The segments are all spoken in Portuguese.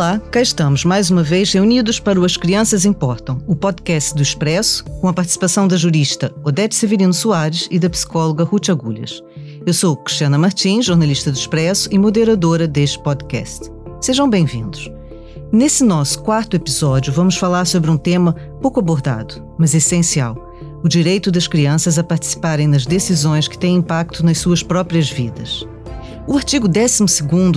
Olá, cá estamos mais uma vez reunidos para o As Crianças Importam, o podcast do Expresso, com a participação da jurista Odete Severino Soares e da psicóloga Ruth Agulhas. Eu sou Cristiana Martins, jornalista do Expresso e moderadora deste podcast. Sejam bem-vindos. Nesse nosso quarto episódio, vamos falar sobre um tema pouco abordado, mas essencial: o direito das crianças a participarem nas decisões que têm impacto nas suas próprias vidas. O artigo 12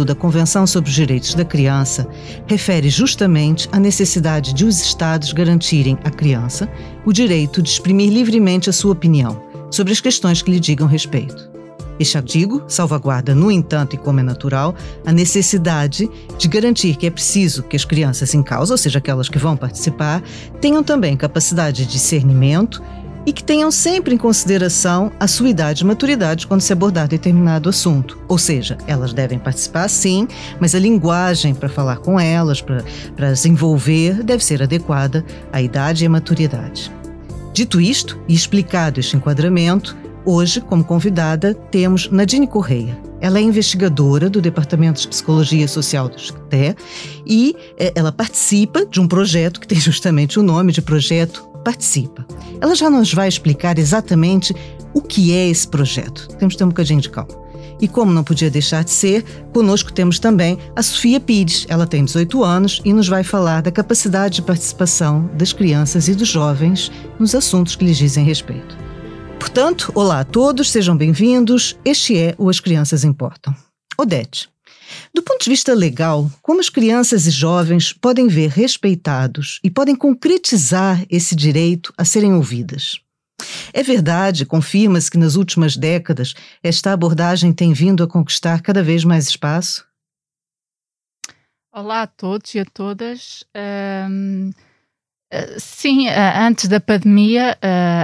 da Convenção sobre os Direitos da Criança refere justamente à necessidade de os Estados garantirem à criança o direito de exprimir livremente a sua opinião sobre as questões que lhe digam respeito. Este artigo salvaguarda, no entanto, e como é natural, a necessidade de garantir que é preciso que as crianças em causa, ou seja, aquelas que vão participar, tenham também capacidade de discernimento e que tenham sempre em consideração a sua idade e maturidade quando se abordar determinado assunto. Ou seja, elas devem participar sim, mas a linguagem para falar com elas, para, as envolver, deve ser adequada à idade e à maturidade. Dito isto e explicado este enquadramento, hoje, como convidada, temos Nadine Correia. Ela é investigadora do Departamento de Psicologia Social do SCTE e eh, ela participa de um projeto que tem justamente o nome de Projeto participa. Ela já nos vai explicar exatamente o que é esse projeto. Temos que ter um bocadinho de calma. E como não podia deixar de ser, conosco temos também a Sofia Pires. Ela tem 18 anos e nos vai falar da capacidade de participação das crianças e dos jovens nos assuntos que lhes dizem respeito. Portanto, olá a todos, sejam bem-vindos. Este é o As Crianças Importam. Odete, do ponto de vista legal, como as crianças e jovens podem ver respeitados e podem concretizar esse direito a serem ouvidas? É verdade, confirma-se que nas últimas décadas esta abordagem tem vindo a conquistar cada vez mais espaço? Olá a todos e a todas. Um, Sim, antes da pandemia,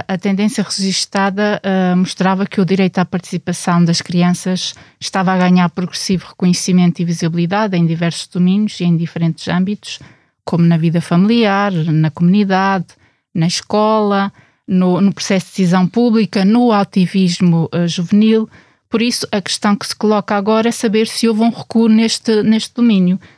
a tendência registada mostrava que o direito à participação das crianças estava a ganhar progressivo reconhecimento e visibilidade em diversos domínios e em diferentes âmbitos, como na vida familiar, na comunidade, na escola, no, no processo de decisão pública, no ativismo juvenil. Por isso, a questão que se coloca agora é saber se houve um recuo neste, neste domínio eh,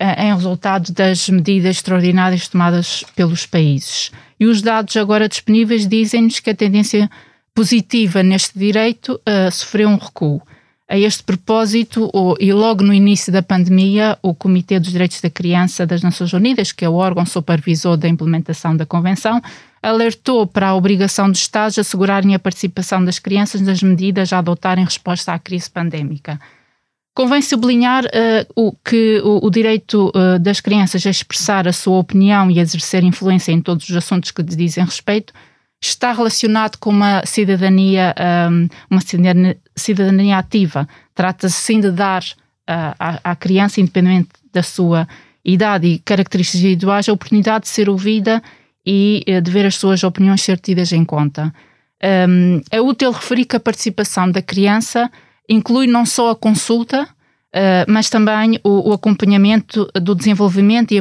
em resultado das medidas extraordinárias tomadas pelos países. E os dados agora disponíveis dizem-nos que a tendência positiva neste direito uh, sofreu um recuo. A este propósito, o, e logo no início da pandemia, o Comitê dos Direitos da Criança das Nações Unidas, que é o órgão supervisor da implementação da Convenção, alertou para a obrigação dos Estados assegurarem a participação das crianças nas medidas a adotar em resposta à crise pandémica. Convém sublinhar uh, o, que o, o direito uh, das crianças a expressar a sua opinião e a exercer influência em todos os assuntos que lhes dizem respeito está relacionado com uma cidadania, um, ehm, uma cidadania, ativa. Trata-se sim de dar uh, à, à, criança, independente da sua idade e características individuais, a oportunidade de ser ouvida e de ver as suas opiniões ser tidas em conta. Um, ehm, é útil referir que a participação da criança inclui não só a consulta, uh, mas também o, o, acompanhamento do desenvolvimento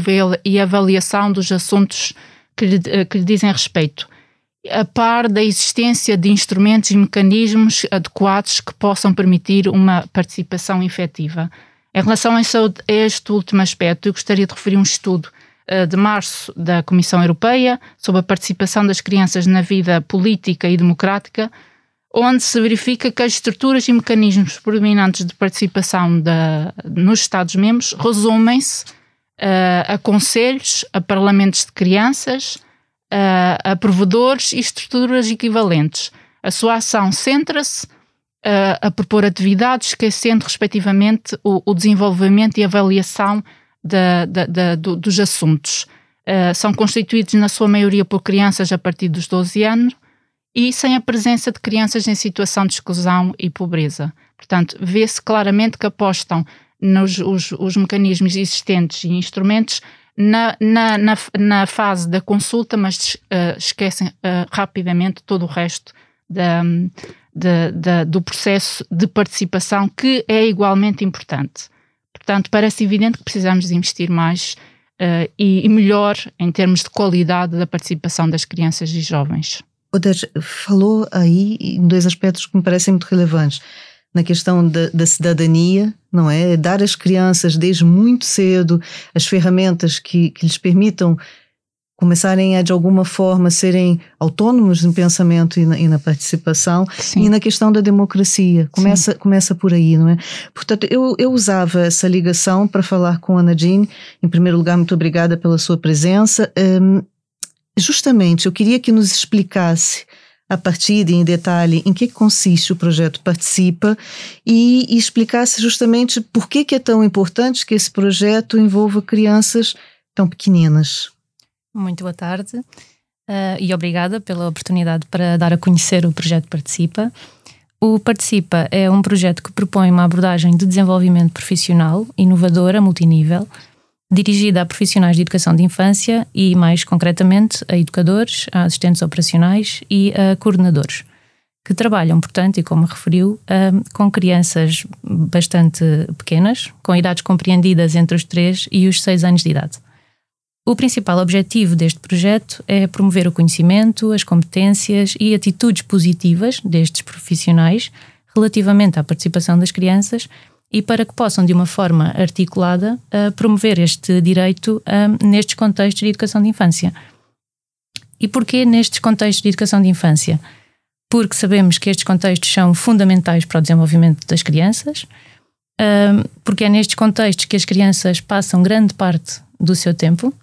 e avaliação dos assuntos que lhe, eh, que lhe dizem respeito, a par da existência de instrumentos e mecanismos adequados que possam permitir uma participação efetiva. Em relação a este último aspecto, eu gostaria de referir um estudo uh, de março da Comissão Europeia sobre a participação das crianças na vida política e democrática, onde se verifica que as estruturas e mecanismos predominantes de participação da, nos Estados-membros resumem-se uh, a conselhos, a parlamentos de crianças, uh, a provedores e estruturas equivalentes. A sua ação centra-se uh, a propor atividades, esquecendo, respectivamente, o, o desenvolvimento e avaliação dos assuntos. são constituídos, na sua maioria, por crianças a partir dos 12 anos e sem a presença de crianças em situação de exclusão e pobreza. Portanto, vê-se claramente que apostam nos os, os mecanismos existentes e instrumentos na, na, na, na fase da consulta, mas uh, esquecem uh, rapidamente todo o resto da, da, da, do processo de participação, que é igualmente importante. Portanto, parece evidente que precisamos de investir mais uh, e, e melhor em termos de qualidade da participação das crianças e jovens. Oder falou aí em dois aspectos que me parecem muito relevantes. na questão da, da, cidadania, não é? Dar às crianças desde muito cedo as ferramentas que, que lhes permitam começarem a de alguma forma serem autônomos no pensamento e na, e na participação Sim. e na questão da democracia começa começa por aí não é portanto eu, eu usava essa ligação para falar com a Nadine em primeiro lugar muito obrigada pela sua presença um, justamente eu queria que nos explicasse a partir de em detalhe em que consiste o projeto Participa e, e explicasse justamente por que, que é tão importante que esse projeto envolva crianças tão pequeninas. Muito boa tarde uh, e obrigada pela oportunidade para dar a conhecer o projeto Participa. O Participa é um projeto que propõe uma abordagem de desenvolvimento profissional, inovadora, multinível, dirigida a profissionais de educação de infância e, mais concretamente, a educadores, a assistentes operacionais e a coordenadores, que trabalham, portanto, e como referiu, uh, com crianças bastante pequenas, com idades compreendidas entre os 3 e os 6 anos de idade. O principal objetivo deste projeto é promover o conhecimento, as competências e atitudes positivas destes profissionais relativamente à participação das crianças e para que possam, de uma forma articulada, uh, promover este direito uh, nestes contextos de educação de infância. E porquê nestes contextos de educação de infância? Porque sabemos que estes contextos são fundamentais para o desenvolvimento das crianças, uh, porque é nestes contextos que as crianças passam grande parte do seu tempo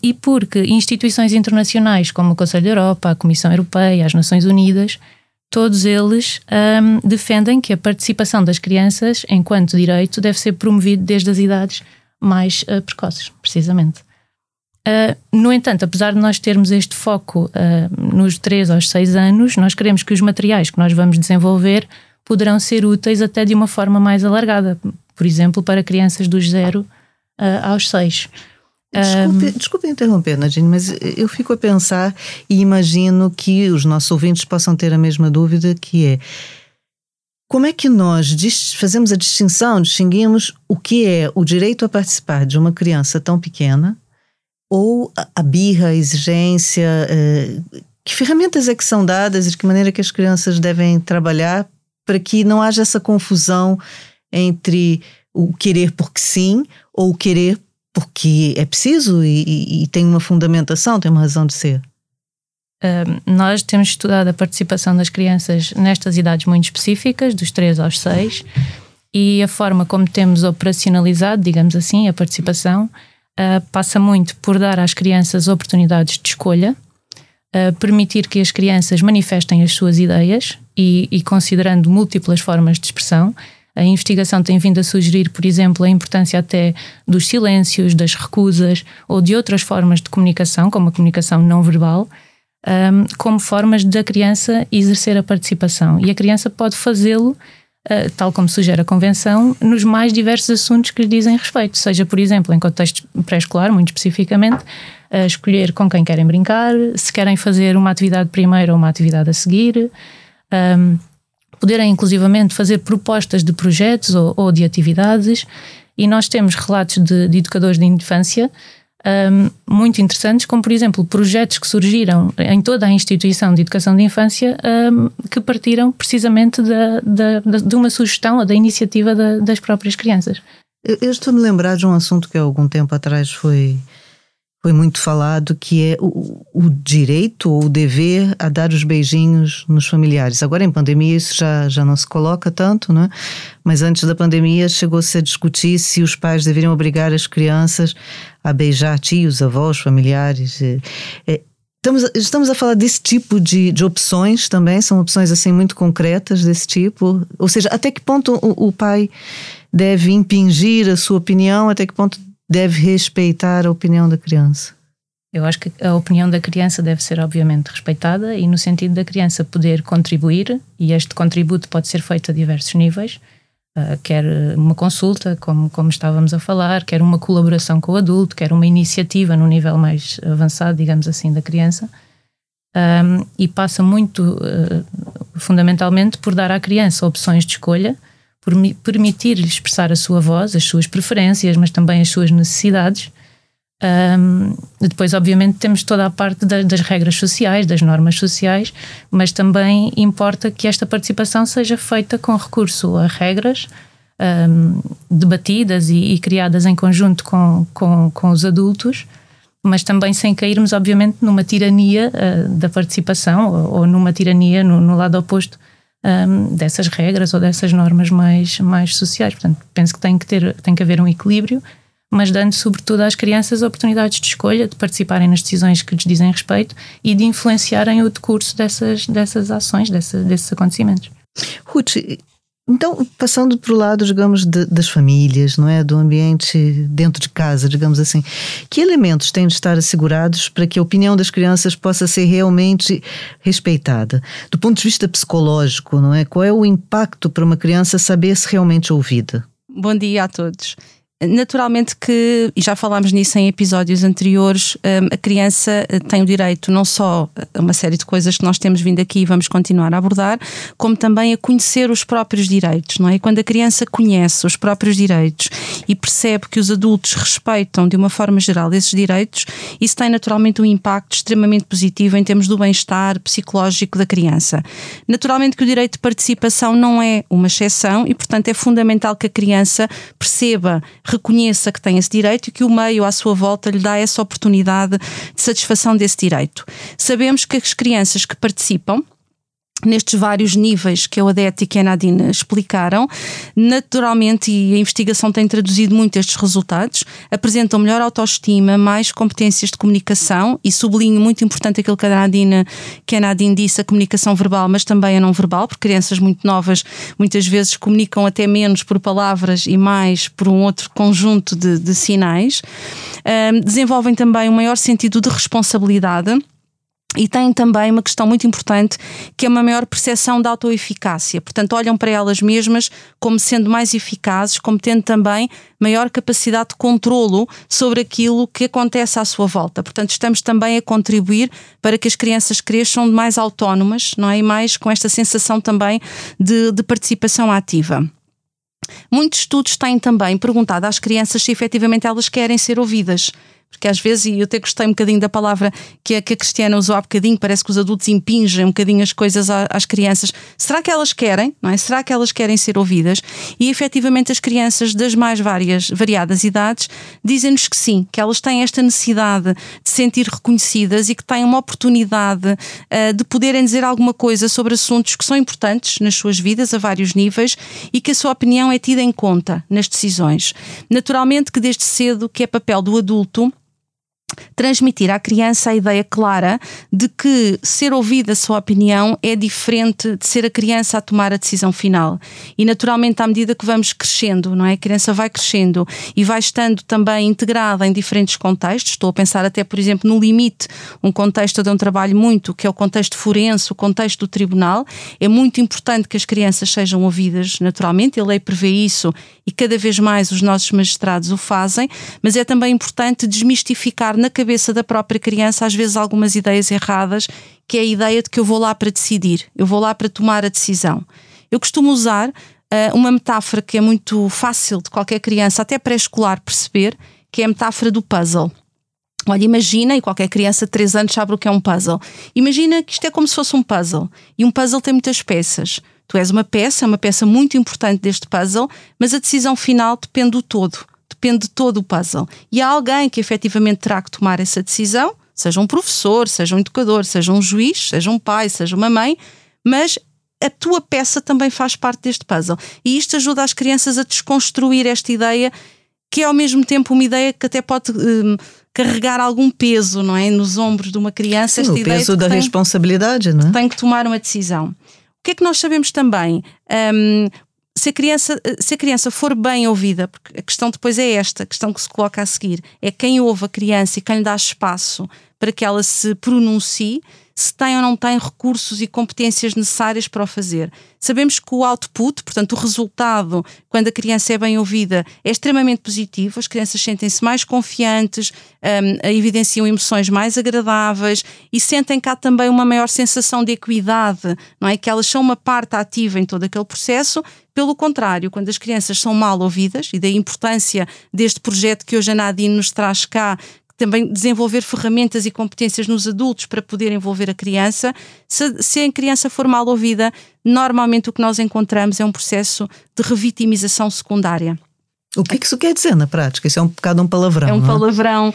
e porque instituições internacionais como o Conselho da Europa, a Comissão Europeia, as Nações Unidas, todos eles um, defendem que a participação das crianças enquanto direito deve ser promovido desde as idades mais uh, precoces, precisamente. Uh, no entanto, apesar de nós termos este foco uh, nos 3 aos 6 anos, nós queremos que os materiais que nós vamos desenvolver poderão ser úteis até de uma forma mais alargada, por exemplo, para crianças dos 0 aos 6. Desculpe, um... desculpe interromper, Nadine, mas eu fico a pensar e imagino que os nossos ouvintes possam ter a mesma dúvida, que é como é que nós fazemos a distinção, distinguimos o que é o direito a participar de uma criança tão pequena ou a birra, a exigência, eh, que ferramentas é que são dadas e de que maneira que as crianças devem trabalhar para que não haja essa confusão entre o querer porque sim ou o querer porque é preciso e, e, e, tem uma fundamentação, tem uma razão de ser. Nós temos estudado a participação das crianças nestas idades muito específicas, dos 3 aos 6, e a forma como temos operacionalizado, digamos assim, a participação uh, passa muito por dar às crianças oportunidades de escolha, uh, permitir que as crianças manifestem as suas ideias e, e considerando múltiplas formas de expressão a investigação tem vindo a sugerir, por exemplo, a importância até dos silêncios, das recusas ou de outras formas de comunicação, como a comunicação não verbal, um, como formas da criança exercer a participação. E a criança pode fazê-lo, uh, tal como sugere a Convenção, nos mais diversos assuntos que lhe dizem respeito, seja, por exemplo, em contexto pré-escolar, muito especificamente, uh, escolher com quem querem brincar, se querem fazer uma atividade primeiro ou uma atividade a seguir. Um, poderem inclusivamente fazer propostas de projetos ou, ou de atividades, e nós temos relatos de, de educadores de infância um, muito interessantes, como por exemplo projetos que surgiram em toda a instituição de educação de infância um, que partiram precisamente da, da, da, de uma sugestão ou da iniciativa das próprias crianças. Eu estou-me a lembrar de um assunto que há algum tempo atrás foi foi muito falado, que é o, o, direito ou o dever a dar os beijinhos nos familiares. Agora, em pandemia, isso já, já não se coloca tanto, né? mas antes da pandemia chegou-se a discutir se os pais deveriam obrigar as crianças a beijar tios, avós, familiares. É, estamos, estamos a falar desse tipo de, de opções também, são opções assim muito concretas desse tipo. Ou seja, até que ponto o, o pai deve impingir a sua opinião, até que ponto deve respeitar a opinião da criança? Eu acho que a opinião da criança deve ser, obviamente, respeitada e no sentido da criança poder contribuir, e este contributo pode ser feito a diversos níveis, uh, quer uma consulta, como, como estávamos a falar, quer uma colaboração com o adulto, quer uma iniciativa no nível mais avançado, digamos assim, da criança. Um, e passa muito, uh, fundamentalmente, por dar à criança opções de escolha permitir-lhe expressar a sua voz, as suas preferências, mas também as suas necessidades, Um, depois, obviamente, temos toda a parte da, das regras sociais, das normas sociais, mas também importa que esta participação seja feita com recurso a regras um, debatidas e, e, criadas em conjunto com, com, com, os adultos, mas também sem cairmos, obviamente, numa tirania uh, da participação ou, ou, numa tirania no, no lado oposto um, dessas regras ou dessas normas mais, mais sociais. Portanto, penso que tem que, ter, tem que haver um equilíbrio mas dando sobretudo às crianças oportunidades de escolha, de participarem nas decisões que lhes dizem respeito e de influenciarem o decurso dessas, dessas ações, dessa, desses acontecimentos. Ruth, então, passando para o lado, digamos, de, das famílias, não é? Do ambiente dentro de casa, digamos assim, que elementos têm de estar assegurados para que a opinião das crianças possa ser realmente respeitada? Do ponto de vista psicológico, não é? Qual é o impacto para uma criança saber se realmente ouvida? Bom dia a todos. Naturalmente que, e já falámos nisso em episódios anteriores, hum, a criança eh, tem o direito não só a uma série de coisas que nós temos vindo aqui e vamos continuar a abordar, como também a conhecer os próprios direitos, não é? E quando a criança conhece os próprios direitos e percebe que os adultos respeitam de uma forma geral esses direitos, isso tem naturalmente um impacto extremamente positivo em termos do bem-estar psicológico da criança. Naturalmente que o direito de participação não é uma exceção e, portanto, é fundamental que a criança perceba reconheça que tem esse direito e que o meio à sua volta lhe dá essa oportunidade de satisfação desse direito. Sabemos que as crianças que participam nestes vários níveis que a Odete e a Nadine explicaram, naturalmente, e a investigação tem traduzido muito estes resultados, apresentam melhor autoestima, mais competências de comunicação e sublinho muito importante aquilo que a Nadine, que a Nadine disse, a comunicação verbal, mas também a não verbal, porque crianças muito novas muitas vezes comunicam até menos por palavras e mais por um outro conjunto de, de sinais. Um, desenvolvem também um maior sentido de responsabilidade e têm também uma questão muito importante que é uma maior percepção da autoeficácia. Portanto, olham para elas mesmas como sendo mais eficazes, como tendo também maior capacidade de controlo sobre aquilo que acontece à sua volta. Portanto, estamos também a contribuir para que as crianças cresçam mais autónomas, não é? E mais com esta sensação também de, de participação ativa. Muitos estudos têm também perguntado às crianças se efetivamente elas querem ser ouvidas. Porque às vezes, e eu até gostei um bocadinho da palavra que a, que a Cristiana usou há bocadinho, parece que os adultos impingem um bocadinho as coisas às crianças. Será que elas querem? Não é? Será que elas querem ser ouvidas? E efetivamente as crianças das mais várias, variadas idades dizem-nos que sim, que elas têm esta necessidade de sentir reconhecidas e que têm uma oportunidade uh, de poderem dizer alguma coisa sobre assuntos que são importantes nas suas vidas a vários níveis e que a sua opinião é tida em conta nas decisões. Naturalmente que desde cedo que é papel do adulto transmitir à criança a ideia clara de que ser ouvida a sua opinião é diferente de ser a criança a tomar a decisão final. E naturalmente, à medida que vamos crescendo, não é? A criança vai crescendo e vai estando também integrada em diferentes contextos. Estou a pensar até, por exemplo, no limite, um contexto onde eu trabalho muito, que é o contexto forense, o contexto do tribunal. É muito importante que as crianças sejam ouvidas naturalmente, a lei prevê isso e cada vez mais os nossos magistrados o fazem, mas é também importante desmistificar na cabeça da própria criança, às vezes, algumas ideias erradas, que é a ideia de que eu vou lá para decidir, eu vou lá para tomar a decisão. Eu costumo usar uh, uma metáfora que é muito fácil de qualquer criança, até pré-escolar, perceber, que é a metáfora do puzzle. Olha, imagina, e qualquer criança de 3 anos sabe o que é um puzzle. Imagina que isto é como se fosse um puzzle. E um puzzle tem muitas peças. Tu és uma peça, é uma peça muito importante deste puzzle, mas a decisão final depende do todo depende de todo o puzzle. E há alguém que efetivamente terá que tomar essa decisão, seja um professor, seja um educador, seja um juiz, seja um pai, seja uma mãe, mas a tua peça também faz parte deste puzzle. E isto ajuda as crianças a desconstruir esta ideia, que é ao mesmo tempo uma ideia que até pode. Hum, carregar algum peso, não é? Nos ombros de uma criança. Sim, esta o peso da tem, responsabilidade, não é? Tem que tomar uma decisão. O que é que nós sabemos também? Um, se a criança, se a criança for bem ouvida, porque a questão depois é esta, a questão que se coloca a seguir, é quem ouve a criança e quem lhe dá espaço para que ela se pronuncie, se tem ou não tem recursos e competências necessárias para o fazer. Sabemos que o output, portanto, o resultado, quando a criança é bem ouvida, é extremamente positivo, as crianças sentem-se mais confiantes, um, evidenciam emoções mais agradáveis e sentem cá também uma maior sensação de equidade, não é? Que elas são uma parte ativa em todo aquele processo. Pelo contrário, quando as crianças são mal ouvidas, e da importância deste projeto que hoje a Nadine nos traz cá, também desenvolver ferramentas e competências nos adultos para poder envolver a criança. Se, se a criança for mal ouvida, normalmente o que nós encontramos é um processo de revitimização secundária. O que, é que isso quer dizer na prática? Isso é um bocado um palavrão. É um não? palavrão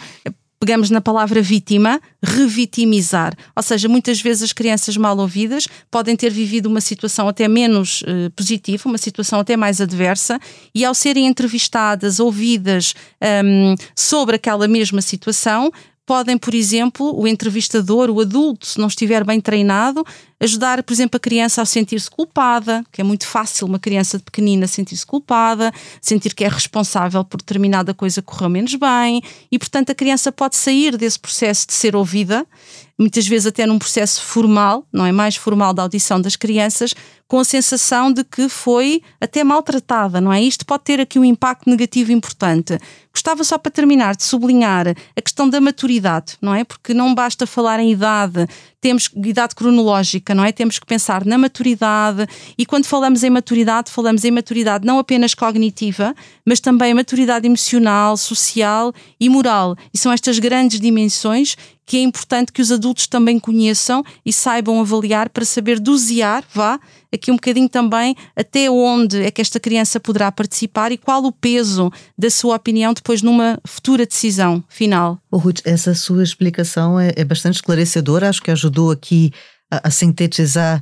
pegamos na palavra vítima, revitimizar. Ou seja, muitas vezes as crianças mal ouvidas podem ter vivido uma situação até menos uh, positiva, uma situação até mais adversa, e ao serem entrevistadas, ouvidas um, sobre aquela mesma situação, podem, por exemplo, o entrevistador, o adulto, se não estiver bem treinado, ajudar, por exemplo, a criança a sentir-se culpada, que é muito fácil uma criança pequenina sentir-se culpada, sentir que é responsável por determinada coisa que correu menos bem, e portanto a criança pode sair desse processo de ser ouvida, muitas vezes até num processo formal, não é mais formal da audição das crianças, com a sensação de que foi até maltratada, não é? Isto pode ter aqui um impacto negativo importante. Gostava só para terminar de sublinhar a questão da maturidade, não é? Porque não basta falar em idade, temos idade cronológica, não é? Temos que pensar na maturidade e quando falamos em maturidade, falamos em maturidade não apenas cognitiva, mas também maturidade emocional, social e moral. E são estas grandes dimensões que é importante que os adultos também conheçam e saibam avaliar para saber dosear, vá, aqui um bocadinho também até onde é que esta criança poderá participar e qual o peso da sua opinião depois numa futura decisão final. Oh, Ruth, essa sua explicação é, é bastante esclarecedora, acho que ajudou aqui a, a sintetizar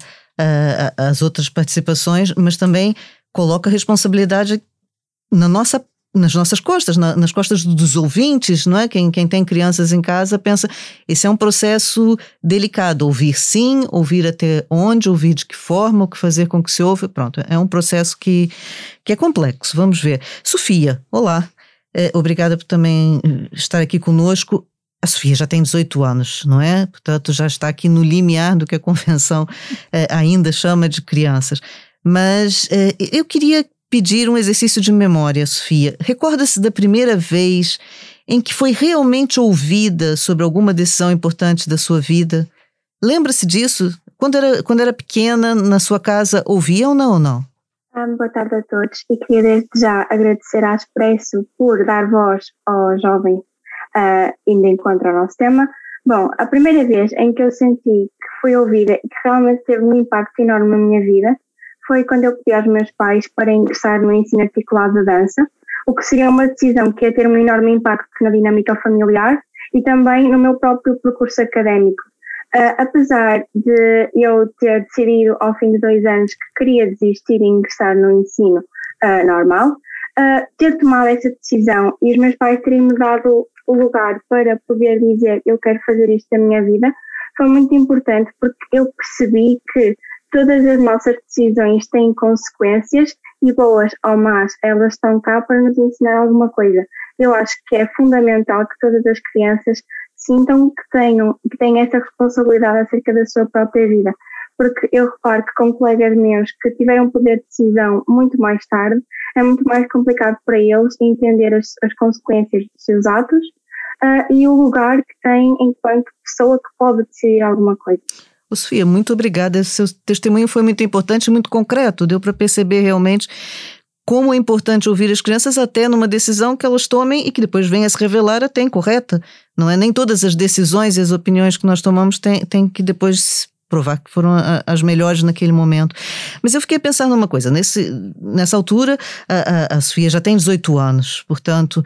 as outras participações, mas também coloca a responsabilidade na nossa nas nossas costas, na, nas costas dos ouvintes, não é? Quem, quem tem crianças em casa pensa, esse é um processo delicado, ouvir sim, ouvir até onde, ouvir de que forma, o que fazer com que se ouve, pronto, é um processo que, que é complexo, vamos ver. Sofia, olá, é, obrigada por também eh, estar aqui conosco. A Sofia já tem 18 anos, não é? Portanto, já está aqui no limiar do que a convenção é, ainda chama de crianças. Mas eu queria pedir um exercício de memória, Sofia. Recorda-se da primeira vez em que foi realmente ouvida sobre alguma decisão importante da sua vida? Lembra-se disso? Quando era, quando era pequena, na sua casa, ouvia ou não não? Um, boa tarde a todos e queria desde já agradecer à Expresso por dar voz aos jovens uh, indo encontro ao nosso tema. Bom, a primeira vez em que eu senti que fui ouvida e que realmente teve um impacto enorme na minha vida foi quando eu pedi aos meus pais para ingressar no ensino articulado da dança, o que seria uma decisão que ia ter um enorme impacto na dinâmica familiar e também no meu próprio percurso académico. Uh, apesar de eu ter decidido ao fim de dois anos que queria desistir e ingressar no ensino uh, normal, uh, ter tomado essa decisão e os meus pais terem me dado o lugar para poder dizer eu quero fazer isto da minha vida foi muito importante porque eu percebi que Todas as nossas decisões têm consequências e boas ou más, elas estão cá para nos ensinar alguma coisa. Eu acho que é fundamental que todas as crianças sintam que tenham, que têm essa responsabilidade acerca da sua própria vida. Porque eu reparo que com colegas meus que tiveram poder de decisão muito mais tarde, é muito mais complicado para eles entender as, as consequências dos seus atos uh, e o lugar que têm enquanto pessoa que pode decidir alguma coisa. Ô, Sofia, muito obrigada. Seu testemunho foi muito importante, muito concreto. Deu para perceber realmente como é importante ouvir as crianças até numa decisão que elas tomem e que depois venha a se revelar até incorreta. Não é nem todas as decisões e as opiniões que nós tomamos têm, têm que depois provar que foram as melhores naquele momento. Mas eu fiquei pensando numa coisa, nesse, nessa altura a, a, a Sofia já tem 18 anos, portanto,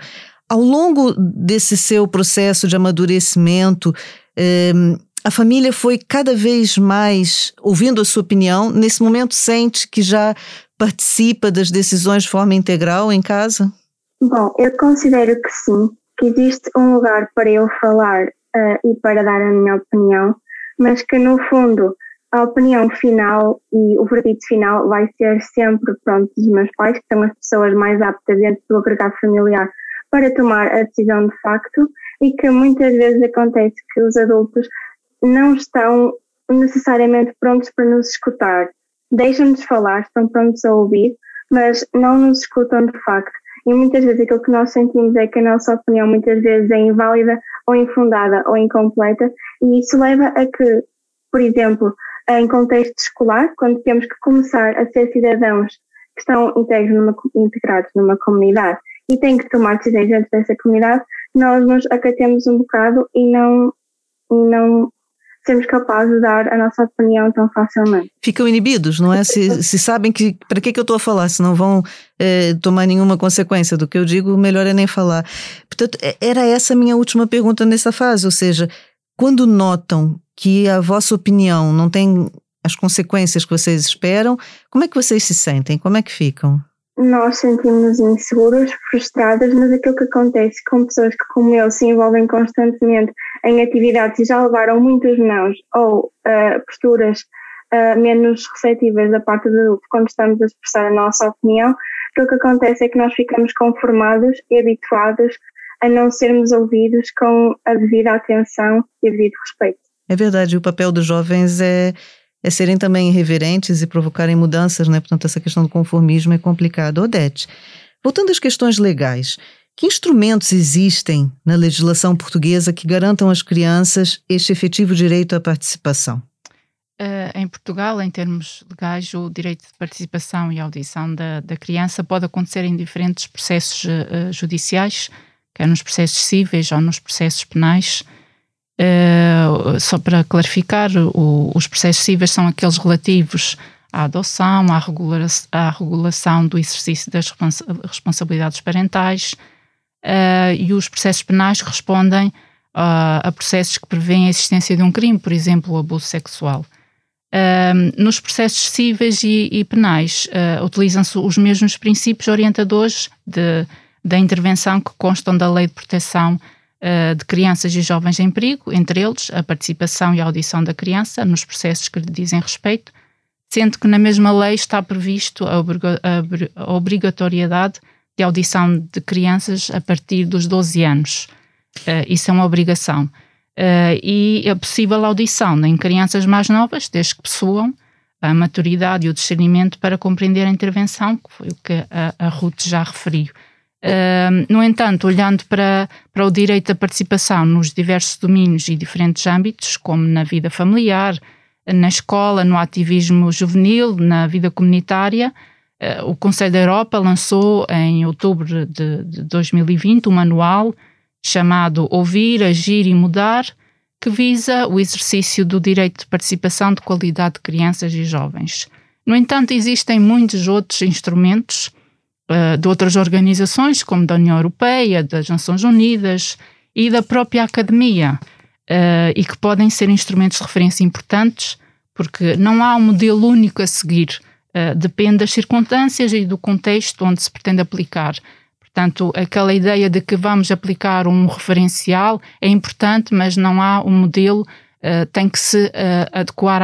ao longo desse seu processo de amadurecimento, eh, a família foi cada vez mais ouvindo a sua opinião. Nesse momento, sente que já participa das decisões de forma integral em casa? Bom, eu considero que sim, que existe um lugar para eu falar uh, e para dar a minha opinião, mas que no fundo a opinião final e o verdito final vai ser sempre pronto dos meus pais, que são as pessoas mais aptas dentro do agregado familiar para tomar a decisão de facto e que muitas vezes acontece que os adultos não estão necessariamente prontos para nos escutar. Deixam-nos falar, estão prontos a ouvir, mas não nos escutam de facto. E muitas vezes aquilo que nós sentimos é que a nossa opinião muitas vezes é inválida ou infundada ou incompleta, e isso leva a que, por exemplo, em contexto escolar, quando temos que começar a ser cidadãos que estão numa, integrados numa comunidade e têm que tomar decisões dentro dessa comunidade, nós nos acatemos um bocado e não, não sermos capazes de dar a nossa opinião tão facilmente. Ficam inibidos, não é? Se, se sabem que para que, que eu estou a falar, se não vão eh, tomar nenhuma consequência do que eu digo, melhor é nem falar. Portanto, é, era essa a minha última pergunta nessa fase, ou seja, quando notam que a vossa opinião não tem as consequências que vocês esperam, como é que vocês se sentem? Como é que ficam? Nós sentimos inseguros, frustradas, mas aquilo que acontece com pessoas que, como eu, se envolvem constantemente em atividades e já levaram muitos nãos ou uh, posturas uh, menos receptivas da parte do adulto quando estamos a expressar a nossa opinião, aquilo que acontece é que nós ficamos conformados e habituados a não sermos ouvidos com a devida atenção e devido respeito. É verdade, o papel dos jovens é é serem também irreverentes e provocarem mudanças, né? Portanto, essa questão do conformismo é complicada. Odete, voltando às questões legais, que instrumentos existem na legislação portuguesa que garantam às crianças este efetivo direito à participação? Uh, em Portugal, em termos legais, o direito de participação e audição da, da criança pode acontecer em diferentes processos uh, judiciais, quer nos processos cíveis ou nos processos penais. Uh, só para clarificar, o, os processos cíveis são aqueles relativos à adoção, à, regula à regulação do exercício das respons responsabilidades parentais uh, e os processos penais respondem uh, a processos que prevêem a existência de um crime, por exemplo, o abuso sexual. nos processos cíveis e, e penais utilizam-se os mesmos princípios orientadores da intervenção que constam da Lei de Proteção de crianças e jovens em perigo, entre eles a participação e a audição da criança nos processos que lhe dizem respeito, sendo que na mesma lei está previsto a, obrigatoriedade de audição de crianças a partir dos 12 anos. Uh, isso é uma obrigação. Uh, e é possível audição em crianças mais novas, desde que possuam a maturidade e o discernimento para compreender a intervenção, que foi o que a Ruth já referiu. No entanto, olhando para, para o direito à participação nos diversos domínios e diferentes âmbitos, como na vida familiar, na escola, no ativismo juvenil, na vida comunitária, uh, o Conselho da Europa lançou em outubro de, de 2020 um manual chamado Ouvir, Agir e Mudar, que visa o exercício do direito de participação de qualidade de crianças e jovens. No entanto, existem muitos outros instrumentos de outras organizações, como da União Europeia, das Nações Unidas e da própria academia, uh, e que podem ser instrumentos de referência importantes, porque não há um modelo único a seguir, uh, depende das circunstâncias e do contexto onde se pretende aplicar. Portanto, aquela ideia de que vamos aplicar um referencial é importante, mas não há um modelo, tem que se adequar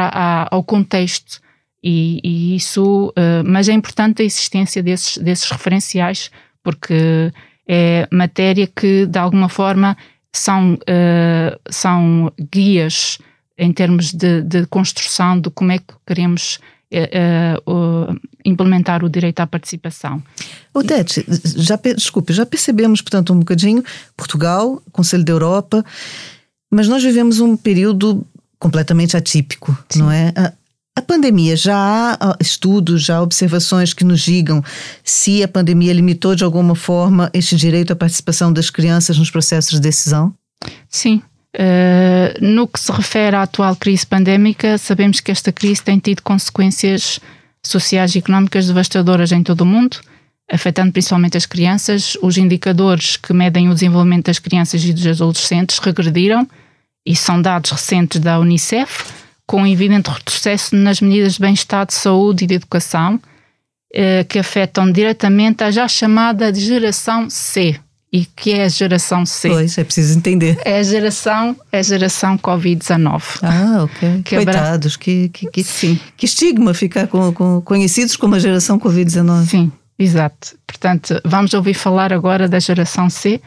ao contexto e, e isso, uh, mas é importante a existência desses, desses referenciais, porque é matéria que, de alguma forma, são, uh, são guias em termos de, de, construção de como é que queremos uh, implementar o direito à participação. Odete, já, desculpe, já percebemos, portanto, um bocadinho Portugal, Conselho da Europa, mas nós vivemos um período completamente atípico, Sim. não é? A pandemia, já há estudos, já há observações que nos digam se a pandemia limitou de alguma forma este direito à participação das crianças nos processos de decisão? Sim. Uh, no que se refere à atual crise pandémica, sabemos que esta crise tem tido consequências sociais e económicas devastadoras em todo o mundo, afetando principalmente as crianças. Os indicadores que medem o desenvolvimento das crianças e dos adolescentes regrediram, e são dados recentes da Unicef com evidente retrocesso nas medidas de bem-estar, de saúde e de educação, eh, que afetam diretamente a já chamada de geração C. E que é a geração C? Pois, é preciso entender. É a geração, é a geração Covid-19. Ah, ok. Que Coitados, que, que, que, Sim. que estigma ficar com, com, conhecidos como a geração Covid-19. Sim, exato. Portanto, vamos ouvir falar agora da geração C,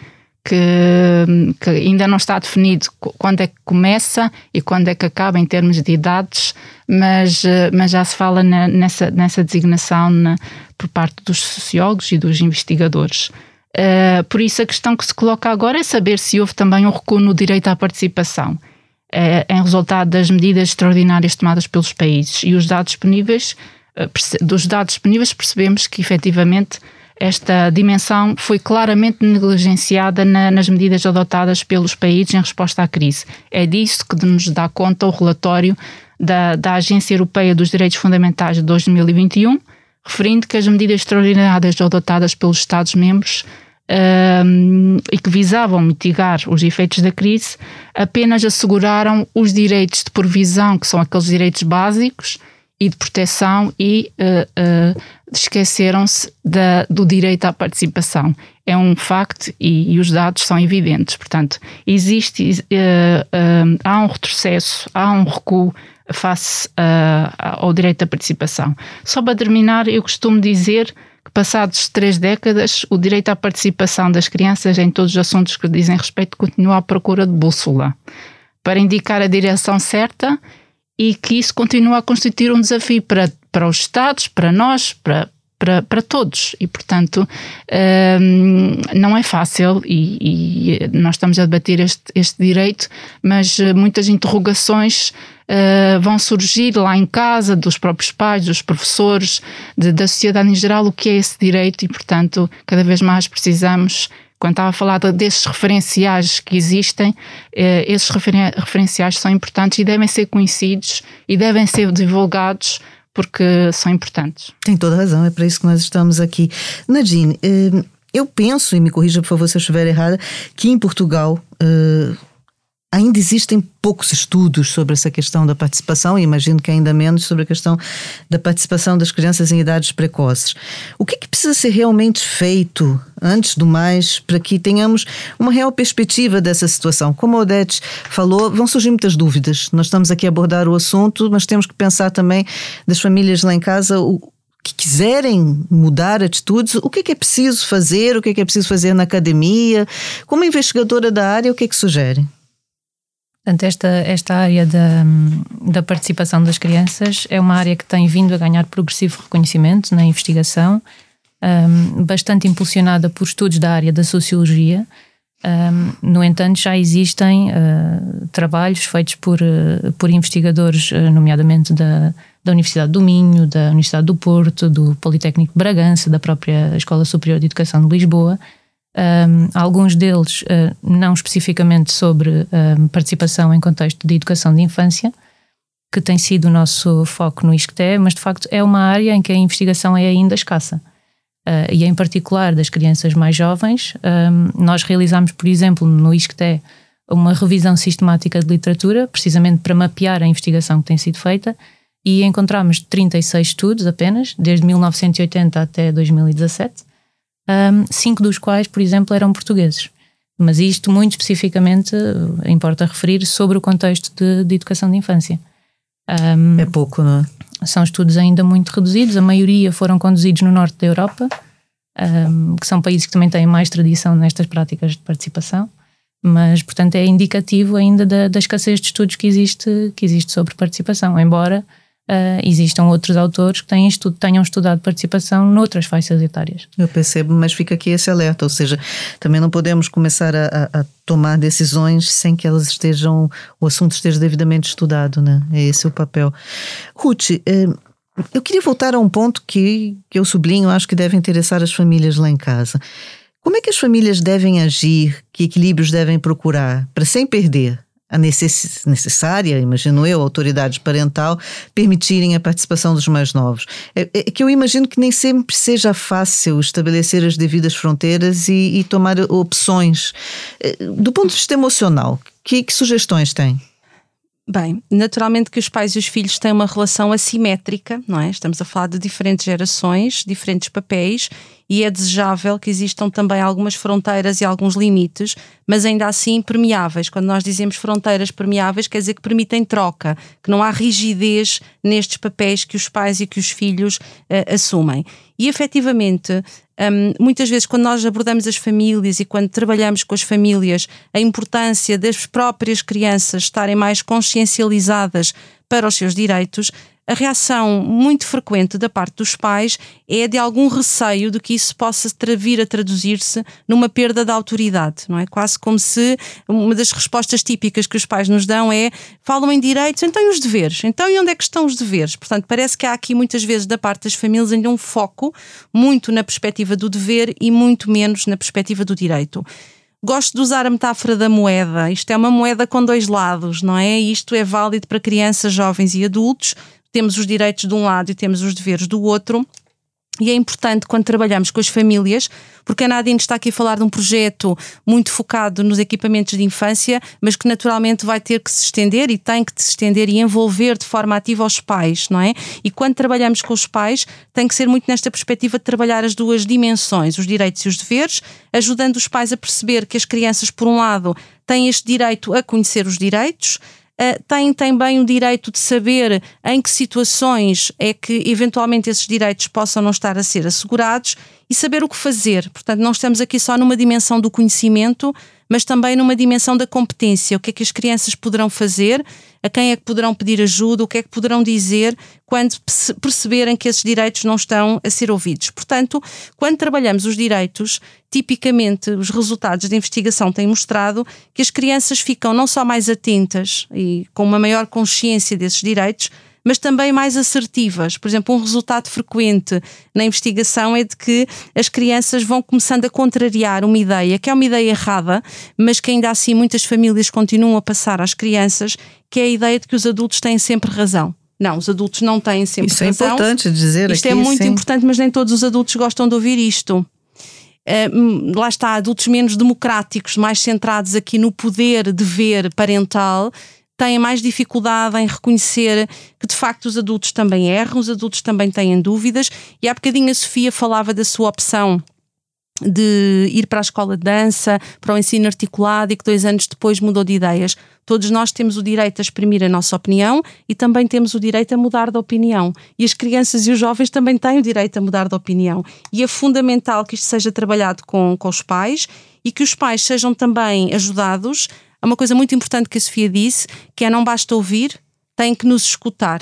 que, que, ainda não está definido quando é que começa e quando é que acaba em termos de idades, mas, eh, mas já se fala na, nessa, nessa designação na, por parte dos sociólogos e dos investigadores. Uh, por isso, a questão que se coloca agora é saber se houve também um recuo no direito à participação, uh, em resultado das medidas extraordinárias tomadas pelos países. E os dados disponíveis, uh, dos dados disponíveis, percebemos que efetivamente esta dimensão foi claramente negligenciada na, nas medidas adotadas pelos países em resposta à crise. É disso que nos dá conta o relatório da, da Agência Europeia dos Direitos Fundamentais de 2021, referindo que as medidas extraordinárias adotadas pelos Estados-membros um, e que visavam mitigar os efeitos da crise apenas asseguraram os direitos de provisão, que são aqueles direitos básicos, e de proteção e uh, uh, esqueceram-se do direito à participação. É um facto e, e, os dados são evidentes. Portanto, existe, uh, há um retrocesso, há um recuo face ao direito à participação. Só para terminar, eu costumo dizer que, passados três décadas, o direito à participação das crianças em todos os assuntos que dizem respeito continua à procura de bússola para indicar a direção certa e que isso continua a constituir um desafio para, para os Estados, para nós, para, para, para todos. E, portanto, um, não é fácil e, e, nós estamos a debater este, este direito, mas eh, muitas interrogações uh, vão surgir lá em casa, dos próprios pais, dos professores, de, da sociedade em geral, o que é esse direito e, portanto, cada vez mais precisamos quando estava a falar desses referenciais que existem, eh, esses referen referenciais são importantes e devem ser conhecidos e devem ser divulgados porque são importantes. Tem toda razão, é para isso que nós estamos aqui. Nadine, eh, eu penso, e me corrija por favor se eu estiver errada, que em Portugal eh, Ainda existem poucos estudos sobre essa questão da participação e imagino que ainda menos sobre a questão da participação das crianças em idades precoces. O que, é que precisa ser realmente feito, antes do mais, para que tenhamos uma real perspectiva dessa situação? Como a Odete falou, vão surgir muitas dúvidas. Nós estamos aqui a abordar o assunto, mas temos que pensar também das famílias lá em casa, o, que quiserem mudar atitudes, o que é, que é preciso fazer, o que é, que é preciso fazer na academia. Como investigadora da área, o que é que sugere? Portanto, esta, esta área da, da participação das crianças é uma área que tem vindo a ganhar progressivo reconhecimento na investigação, um, bastante impulsionada por estudos da área da sociologia. Um, no entanto, já existem uh, trabalhos feitos por, uh, por investigadores, uh, nomeadamente da, da Universidade do Minho, da Universidade do Porto, do Politécnico de Bragança, da própria Escola Superior de Educação de Lisboa, um, alguns deles uh, não especificamente sobre participação em contexto de educação de infância, que tem sido o nosso foco no ISCTE, mas de facto é uma área em que a investigação é ainda escassa. Uh, e em particular das crianças mais jovens, um, nós realizamos, por exemplo, no ISCTE, uma revisão sistemática de literatura, precisamente para mapear a investigação que tem sido feita, e encontramos 36 estudos apenas, desde 1980 até 2017, um, cinco dos quais, por exemplo, eram portugueses. Mas isto, muito especificamente, importa referir sobre o contexto de, de educação de infância. Um, é pouco, não é? São estudos ainda muito reduzidos, a maioria foram conduzidos no norte da Europa, um, que são países que também têm mais tradição nestas práticas de participação, mas, portanto, é indicativo ainda da, da escassez de estudos que existe, que existe sobre participação, embora uh, existam outros autores que tenham, estu tenham estudado participação noutras faixas etárias. Eu percebo, mas fica aqui esse alerta, ou seja, também não podemos começar a, a, tomar decisões sem que elas estejam, o assunto esteja devidamente estudado, né? É esse o papel. Ruth, eh, eu queria voltar a um ponto que, que eu sublinho, acho que deve interessar as famílias lá em casa. Como é que as famílias devem agir, que equilíbrios devem procurar, para sem perder a necess, necessária, imagino eu, autoridade parental, permitirem a participação dos mais novos. É, é, que eu imagino que nem sempre seja fácil estabelecer as devidas fronteiras e, e tomar opções. É, do ponto de vista emocional, que, que sugestões tem? Bem, naturalmente que os pais e os filhos têm uma relação assimétrica, não é? Estamos a falar de diferentes gerações, diferentes papéis e é desejável que existam também algumas fronteiras e alguns limites, mas ainda assim permeáveis. Quando nós dizemos fronteiras permeáveis, quer dizer que permitem troca, que não há rigidez nestes papéis que os pais e que os filhos uh, assumem. E efetivamente, um, muitas vezes, quando nós abordamos as famílias e quando trabalhamos com as famílias, a importância das próprias crianças estarem mais consciencializadas para os seus direitos, a reação muito frequente da parte dos pais é de algum receio de que isso possa vir a traduzir-se numa perda da autoridade, não é? Quase como se uma das respostas típicas que os pais nos dão é falam em direitos, então e os deveres? Então e onde é que estão os deveres? Portanto, parece que há aqui muitas vezes da parte das famílias ainda um foco muito na perspectiva do dever e muito menos na perspectiva do direito. Gosto de usar a metáfora da moeda. Isto é uma moeda com dois lados, não é? Isto é válido para crianças, jovens e adultos temos os direitos de um lado e temos os deveres do outro. E é importante quando trabalhamos com as famílias, porque a Nadine está aqui a falar de um projeto muito focado nos equipamentos de infância, mas que naturalmente vai ter que se estender e tem que se estender e envolver de forma ativa os pais, não é? E quando trabalhamos com os pais, tem que ser muito nesta perspectiva de trabalhar as duas dimensões, os direitos e os deveres, ajudando os pais a perceber que as crianças, por um lado, têm este direito a conhecer os direitos, uh, têm também o direito de saber em que situações é que eventualmente esses direitos possam não estar a ser assegurados e saber o que fazer. Portanto, não estamos aqui só numa dimensão do conhecimento, mas também numa dimensão da competência. O que é que as crianças poderão fazer, a quem é que poderão pedir ajuda, o que é que poderão dizer quando perceberem que esses direitos não estão a ser ouvidos. Portanto, quando trabalhamos os direitos, tipicamente os resultados da investigação têm mostrado que as crianças ficam não só mais atentas e com uma maior consciência desses direitos, mas também mais assertivas. Por exemplo, um resultado frequente na investigação é de que as crianças vão começando a contrariar uma ideia, que é uma ideia errada, mas que ainda assim muitas famílias continuam a passar às crianças, que é a ideia de que os adultos têm sempre razão. Não, os adultos não têm sempre Isso razão. Isso é importante dizer Isto aqui, é muito sim. importante, mas nem todos os adultos gostam de ouvir isto. Uh, lá está, adultos menos democráticos, mais centrados aqui no poder, dever parental, têm mais dificuldade em reconhecer que de facto os adultos também erram, os adultos também têm dúvidas. E há bocadinho a Sofia falava da sua opção de ir para a escola de dança, para o ensino articulado e que dois anos depois mudou de ideias. Todos nós temos o direito a exprimir a nossa opinião e também temos o direito a mudar de opinião. E as crianças e os jovens também têm o direito a mudar de opinião. E é fundamental que isto seja trabalhado com, com os pais e que os pais sejam também ajudados Há uma coisa muito importante que a Sofia disse, que é não basta ouvir, tem que nos escutar.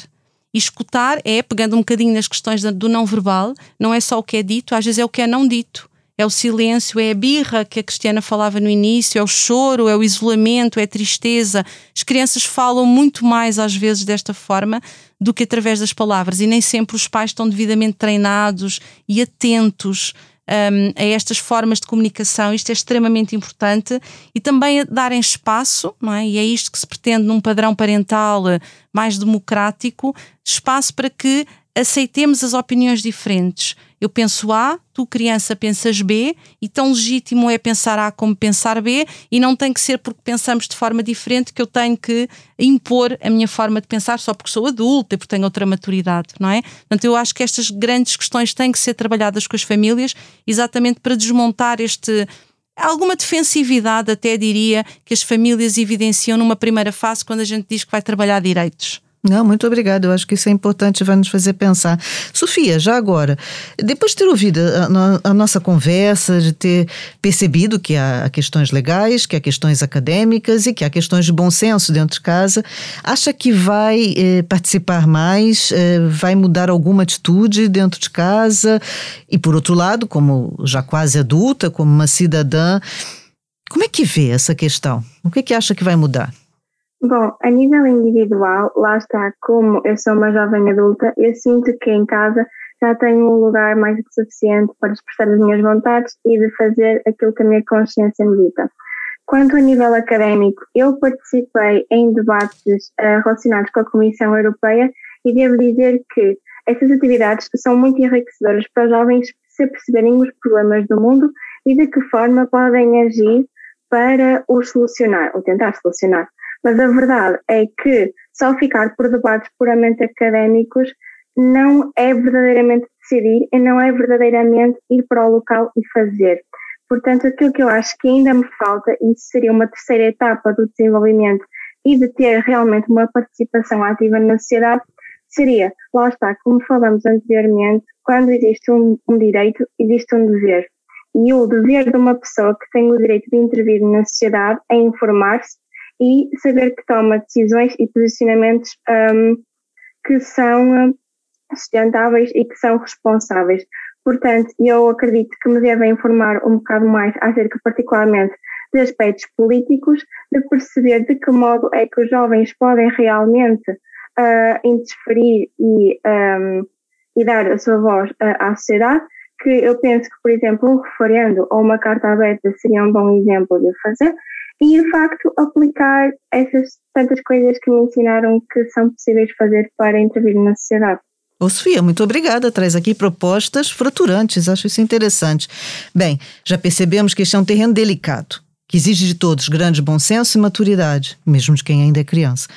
E escutar é, pegando um bocadinho nas questões do não verbal, não é só o que é dito, às vezes é o que é não dito. É o silêncio, é a birra que a Cristiana falava no início, é o choro, é o isolamento, é a tristeza. As crianças falam muito mais às vezes desta forma do que através das palavras e nem sempre os pais estão devidamente treinados e atentos um, a estas formas de comunicação. Isto é extremamente importante e também a darem espaço, não é? e é isto que se pretende num padrão parental eh, mais democrático espaço para que aceitemos as opiniões diferentes. Eu penso A, tu, criança, pensas B, e tão legítimo é pensar A como pensar B, e não tem que ser porque pensamos de forma diferente que eu tenho que impor a minha forma de pensar só porque sou adulta e porque tenho outra maturidade, não é? Portanto, eu acho que estas grandes questões têm que ser trabalhadas com as famílias exatamente para desmontar este alguma defensividade, até diria, que as famílias evidenciam numa primeira fase quando a gente diz que vai trabalhar direitos. Não, muito obrigada. Eu acho que isso é importante, vai nos fazer pensar. Sofia, já agora, depois de ter ouvido a, a, nossa conversa, de ter percebido que há questões legais, que há questões acadêmicas e que há questões de bom senso dentro de casa, acha que vai eh, participar mais, eh, vai mudar alguma atitude dentro de casa? E por outro lado, como já quase adulta, como uma cidadã, como é que vê essa questão? O que é que acha que vai mudar? Bom, a nível individual, lá está, como eu sou uma jovem adulta, eu sinto que em casa já tenho um lugar mais do que suficiente para expressar as minhas vontades e de fazer aquilo que a minha consciência me dita. Quanto a nível académico, eu participei em debates uh, relacionados com a Comissão Europeia e devo dizer que essas atividades são muito enriquecedoras para os jovens se perceberem os problemas do mundo e de que forma podem agir para os solucionar, ou tentar solucionar. Mas a verdade é que só ficar por debates puramente académicos não é verdadeiramente decidir e não é verdadeiramente ir para o local e fazer. Portanto, aquilo que eu acho que ainda me falta, e isso seria uma terceira etapa do desenvolvimento e de ter realmente uma participação ativa na sociedade, seria, lá está, como falamos anteriormente, quando existe um, um direito, existe um dever. E o dever de uma pessoa que tem o direito de intervir na sociedade é informar-se e saber que toma decisões e posicionamentos um, que são sustentáveis e que são responsáveis. Portanto, eu acredito que me devem informar um bocado mais acerca, particularmente, de aspectos políticos, de perceber de que modo é que os jovens podem realmente uh, interferir e, um, e dar a sua voz uh, à sociedade, que eu penso que, por exemplo, um referendo ou uma carta aberta seria um bom exemplo de fazer, e de facto aplicar essas tantas coisas que me ensinaram que são possíveis fazer para intervir na sociedade. Ô, Sofia, muito obrigada. Traz aqui propostas fraturantes, acho isso interessante. Bem, já percebemos que este é um terreno delicado, que exige de todos grande bom senso e maturidade, mesmo de quem ainda é criança.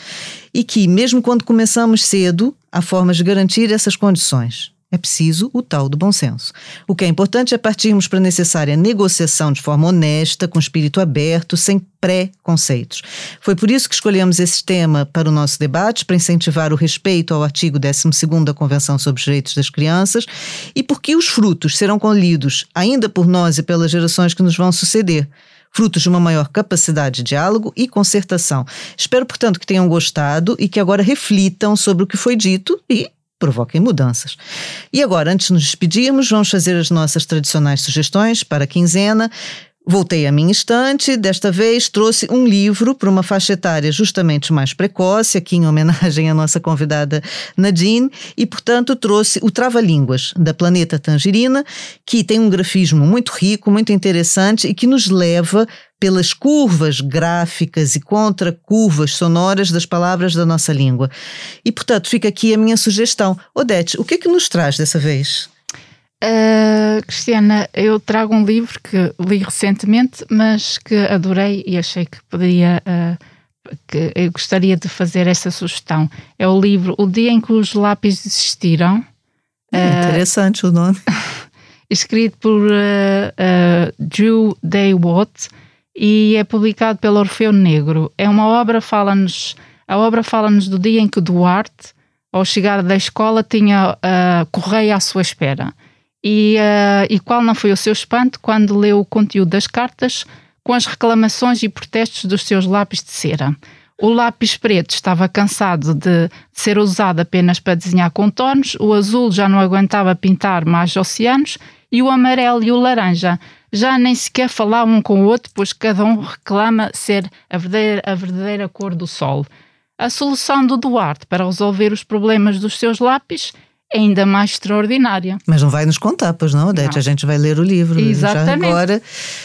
E que, mesmo quando começamos cedo, há formas de garantir essas condições. É preciso o tal do bom senso. O que é importante é partirmos para a necessária negociação de forma honesta, com espírito aberto, sem pré-conceitos. Foi por isso que escolhemos esse tema para o nosso debate, para incentivar o respeito ao artigo 12 da Convenção sobre os Direitos das Crianças e porque os frutos serão colhidos ainda por nós e pelas gerações que nos vão suceder frutos de uma maior capacidade de diálogo e concertação. Espero, portanto, que tenham gostado e que agora reflitam sobre o que foi dito e provoquem mudanças. E agora, antes de nos despedirmos, vamos fazer as nossas tradicionais sugestões para a quinzena. Voltei à minha estante, desta vez trouxe um livro para uma faixa etária justamente mais precoce, aqui em homenagem à nossa convidada Nadine, e portanto trouxe o Trava-Línguas, da Planeta Tangerina, que tem um grafismo muito rico, muito interessante e que nos leva pelas curvas gráficas e contra-curvas sonoras das palavras da nossa língua. E portanto fica aqui a minha sugestão. Odete, o que é que nos traz dessa vez? Uh, Cristiana, eu trago um livro que li recentemente, mas que adorei e achei que poderia. Uh, que eu gostaria de fazer essa sugestão. É o livro O Dia em que os Lápis Existiram. É interessante uh, o nome. escrito por Drew Day Watt e é publicado pelo Orfeu Negro. É uma obra, fala-nos. A obra fala-nos do dia em que Duarte, ao chegar da escola, tinha uh, correia à sua espera. E, uh, e qual não foi o seu espanto quando leu o conteúdo das cartas com as reclamações e protestos dos seus lápis de cera. O lápis preto estava cansado de ser usado apenas para desenhar contornos, o azul já não aguentava pintar mais oceanos e o amarelo e o laranja já nem sequer falavam um com o outro, pois cada um reclama ser a verdadeira, a verdadeira cor do sol. A solução do Duarte para resolver os problemas dos seus lápis ainda mais extraordinária. Mas não vai nos contar, pois não, Odete? Não. A gente vai ler o livro Exatamente. já agora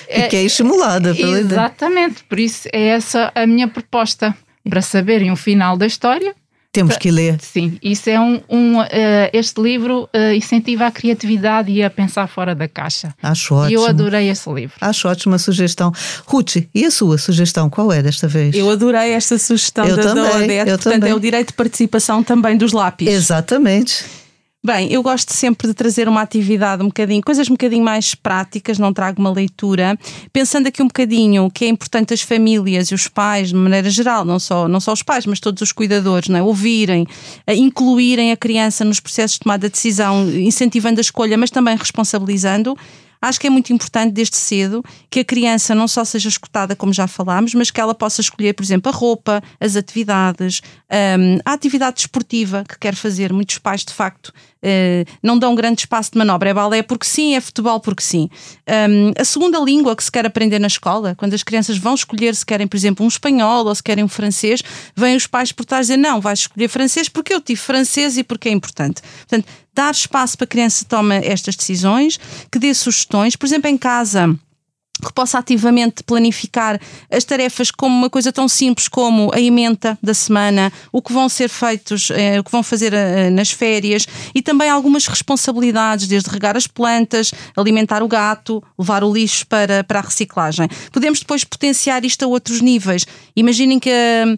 e é, que é estimulada pela Exatamente, ideia. por isso é essa a minha proposta. Para saberem o final da história, temos que ler. Sim, isso é um. um uh, este livro uh, incentiva a criatividade e a pensar fora da caixa. Acho ótimo. E eu adorei esse livro. Acho ótima sugestão. Ruth, e a sua sugestão? Qual é desta vez? Eu adorei esta sugestão eu da, também, da Odete. Eu Portanto, também. é o direito de participação também dos lápis. Exatamente. Bem, eu gosto sempre de trazer uma atividade um bocadinho, coisas um bocadinho mais práticas, não trago uma leitura, pensando aqui um bocadinho que é importante as famílias e os pais, de maneira geral, não só, não só os pais, mas todos os cuidadores, não é? ouvirem, incluírem a criança nos processos de tomada de decisão, incentivando a escolha, mas também responsabilizando. Acho que é muito importante desde cedo que a criança não só seja escutada, como já falámos, mas que ela possa escolher, por exemplo, a roupa, as atividades, um, a atividade desportiva que quer fazer. Muitos pais, de facto, não dão grande espaço de manobra. É balé porque sim, é futebol porque sim. Um, a segunda língua que se quer aprender na escola, quando as crianças vão escolher se querem, por exemplo, um espanhol ou se querem um francês, vêm os pais por trás dizer: não, vais escolher francês porque eu tive francês e porque é importante. Portanto, dar espaço para a criança tome estas decisões, que dê sugestões, por exemplo, em casa que possa ativamente planificar as tarefas como uma coisa tão simples como a emenda da semana, o que vão ser feitos, eh, o que vão fazer eh, nas férias e também algumas responsabilidades, desde regar as plantas, alimentar o gato, levar o lixo para, para a reciclagem. Podemos depois potenciar isto a outros níveis. Imaginem que. Eh,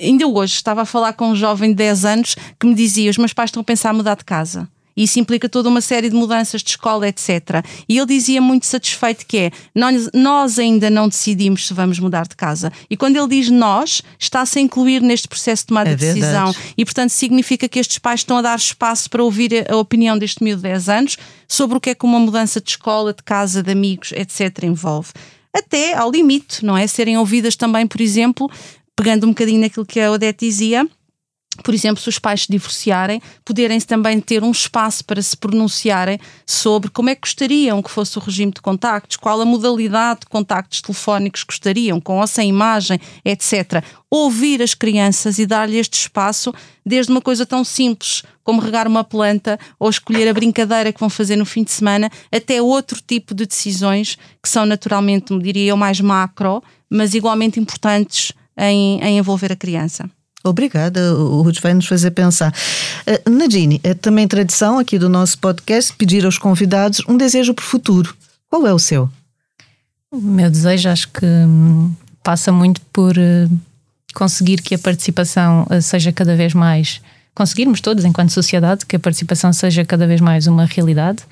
ainda hoje estava a falar com um jovem de 10 anos que me dizia: os meus pais estão a pensar a mudar de casa. E isso implica toda uma série de mudanças de escola, etc. E ele dizia muito satisfeito que é, nós, nós ainda não decidimos se vamos mudar de casa. E quando ele diz nós, está-se a incluir neste processo de tomada é de decisão. E, portanto, significa que estes pais estão a dar espaço para ouvir a opinião deste miúdo de 10 anos sobre o que é que uma mudança de escola, de casa, de amigos, etc. envolve até ao limite, não é? Serem ouvidas também, por exemplo, pegando um bocadinho naquilo que a Odete dizia, por exemplo, se os pais se divorciarem, poderem também ter um espaço para se pronunciarem sobre como é que gostariam que fosse o regime de contactos, qual a modalidade de contactos telefónicos gostariam, com ou sem imagem, etc. Ouvir as crianças e dar-lhe este espaço, desde uma coisa tão simples como regar uma planta ou escolher a brincadeira que vão fazer no fim de semana, até outro tipo de decisões que são naturalmente, diria eu, mais macro, mas igualmente importantes em, em envolver a criança. Obrigada, o Ruth vai nos fazer pensar. Uh, Nadine, é também tradição aqui do nosso podcast pedir aos convidados um desejo para o futuro. Qual é o seu? O meu desejo acho que hum, passa muito por uh, conseguir que a participação uh, seja cada vez mais. Conseguirmos todos, enquanto sociedade, que a participação seja cada vez mais uma realidade,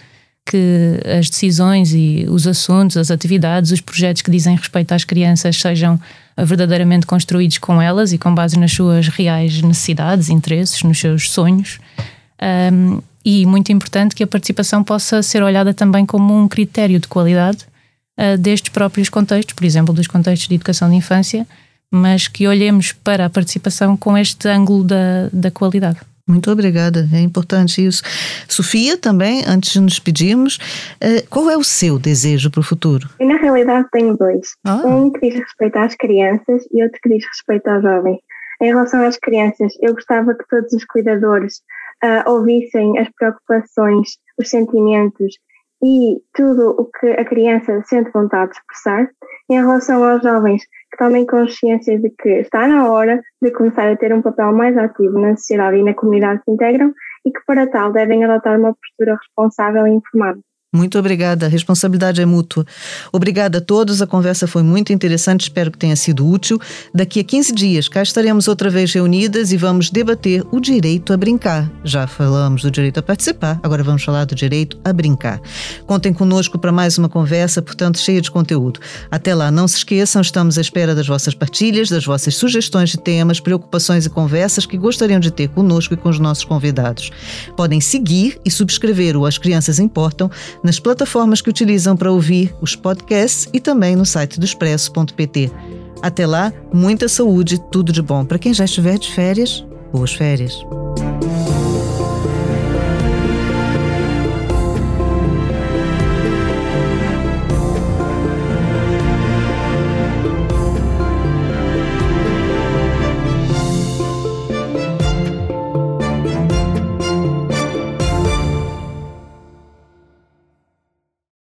que as decisões e os assuntos, as atividades, os projetos que dizem respeito às crianças sejam verdadeiramente construídos com elas e com base nas suas reais necessidades, interesses, nos seus sonhos. Um, e muito importante que a participação possa ser olhada também como um critério de qualidade uh, destes próprios contextos, por exemplo, dos contextos de educação de infância, mas que olhemos para a participação com este ângulo da, da qualidade. Muito obrigada, é importante isso. Sofia, também, antes de nos despedirmos, eh, qual é o seu desejo para o futuro? Eu, na realidade, tenho dois. Ah. Um que diz respeito às crianças e outro que diz respeito aos jovens. Em relação às crianças, eu gostava que todos os cuidadores uh, ouvissem as preocupações, os sentimentos e tudo o que a criança sente vontade de expressar. Em relação aos jovens, que tomem consciência de que está na hora de começar a ter um papel mais ativo na sociedade e na comunidade que integram e que, para tal, devem adotar uma postura responsável e informada. Muito obrigada, a responsabilidade é mútua. Obrigada a todos, a conversa foi muito interessante, espero que tenha sido útil. Daqui a 15 dias cá estaremos outra vez reunidas e vamos debater o direito a brincar. Já falamos do direito a participar, agora vamos falar do direito a brincar. Contem conosco para mais uma conversa, portanto, cheia de conteúdo. Até lá, não se esqueçam, estamos à espera das vossas partilhas, das vossas sugestões de temas, preocupações e conversas que gostariam de ter conosco e com os nossos convidados. Podem seguir e subscrever o As Crianças Importam nas plataformas que utilizam para ouvir os podcasts e também no site do expresso.pt. Até lá, muita saúde, tudo de bom. Para quem já estiver de férias, boas férias.